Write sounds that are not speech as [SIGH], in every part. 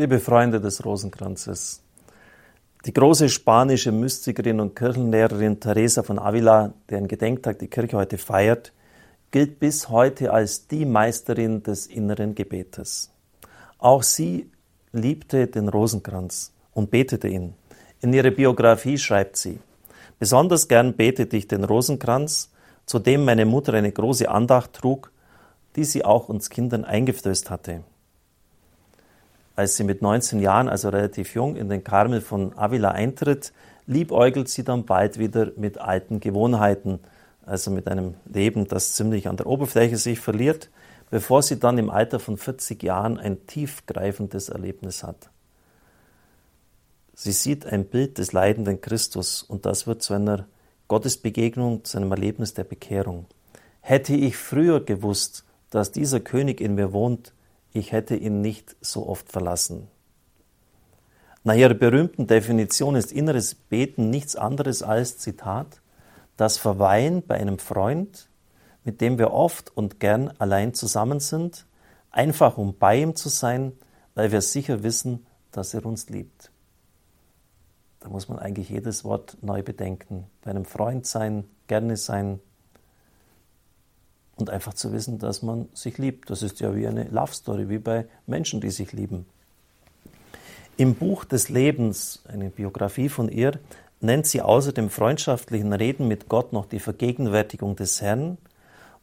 Liebe Freunde des Rosenkranzes, die große spanische Mystikerin und Kirchenlehrerin Teresa von Avila, deren Gedenktag die Kirche heute feiert, gilt bis heute als die Meisterin des inneren Gebetes. Auch sie liebte den Rosenkranz und betete ihn. In ihrer Biografie schreibt sie, besonders gern betete ich den Rosenkranz, zu dem meine Mutter eine große Andacht trug, die sie auch uns Kindern eingeflößt hatte als sie mit 19 Jahren, also relativ jung, in den Karmel von Avila eintritt, liebäugelt sie dann bald wieder mit alten Gewohnheiten, also mit einem Leben, das ziemlich an der Oberfläche sich verliert, bevor sie dann im Alter von 40 Jahren ein tiefgreifendes Erlebnis hat. Sie sieht ein Bild des leidenden Christus und das wird zu einer Gottesbegegnung, zu einem Erlebnis der Bekehrung. Hätte ich früher gewusst, dass dieser König in mir wohnt, ich hätte ihn nicht so oft verlassen. Nach ihrer berühmten Definition ist inneres Beten nichts anderes als, Zitat, das Verweilen bei einem Freund, mit dem wir oft und gern allein zusammen sind, einfach um bei ihm zu sein, weil wir sicher wissen, dass er uns liebt. Da muss man eigentlich jedes Wort neu bedenken. Bei einem Freund sein, gerne sein, und einfach zu wissen, dass man sich liebt. Das ist ja wie eine Love Story, wie bei Menschen, die sich lieben. Im Buch des Lebens, eine Biografie von ihr, nennt sie außer dem freundschaftlichen Reden mit Gott noch die Vergegenwärtigung des Herrn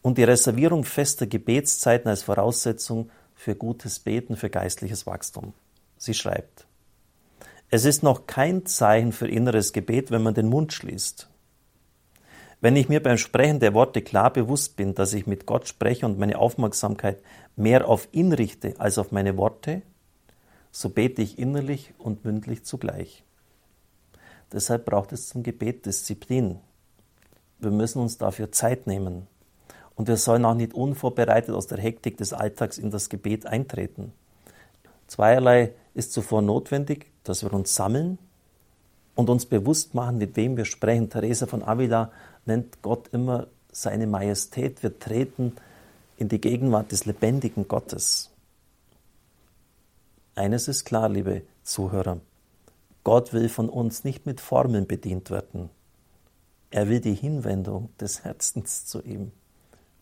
und die Reservierung fester Gebetszeiten als Voraussetzung für gutes Beten, für geistliches Wachstum. Sie schreibt, es ist noch kein Zeichen für inneres Gebet, wenn man den Mund schließt. Wenn ich mir beim Sprechen der Worte klar bewusst bin, dass ich mit Gott spreche und meine Aufmerksamkeit mehr auf ihn richte als auf meine Worte, so bete ich innerlich und mündlich zugleich. Deshalb braucht es zum Gebet Disziplin. Wir müssen uns dafür Zeit nehmen. Und wir sollen auch nicht unvorbereitet aus der Hektik des Alltags in das Gebet eintreten. Zweierlei ist zuvor notwendig, dass wir uns sammeln und uns bewusst machen, mit wem wir sprechen. Teresa von Avila nennt Gott immer seine Majestät. Wir treten in die Gegenwart des lebendigen Gottes. Eines ist klar, liebe Zuhörer. Gott will von uns nicht mit Formeln bedient werden. Er will die Hinwendung des [LAUGHS] Herzens zu ihm.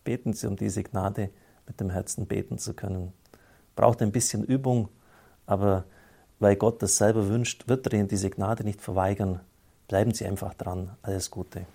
Beten Sie um diese Gnade, mit dem Herzen beten zu können. Braucht ein bisschen Übung, aber weil Gott das selber wünscht, wird er Ihnen diese Gnade nicht verweigern. Bleiben Sie einfach dran. Alles Gute.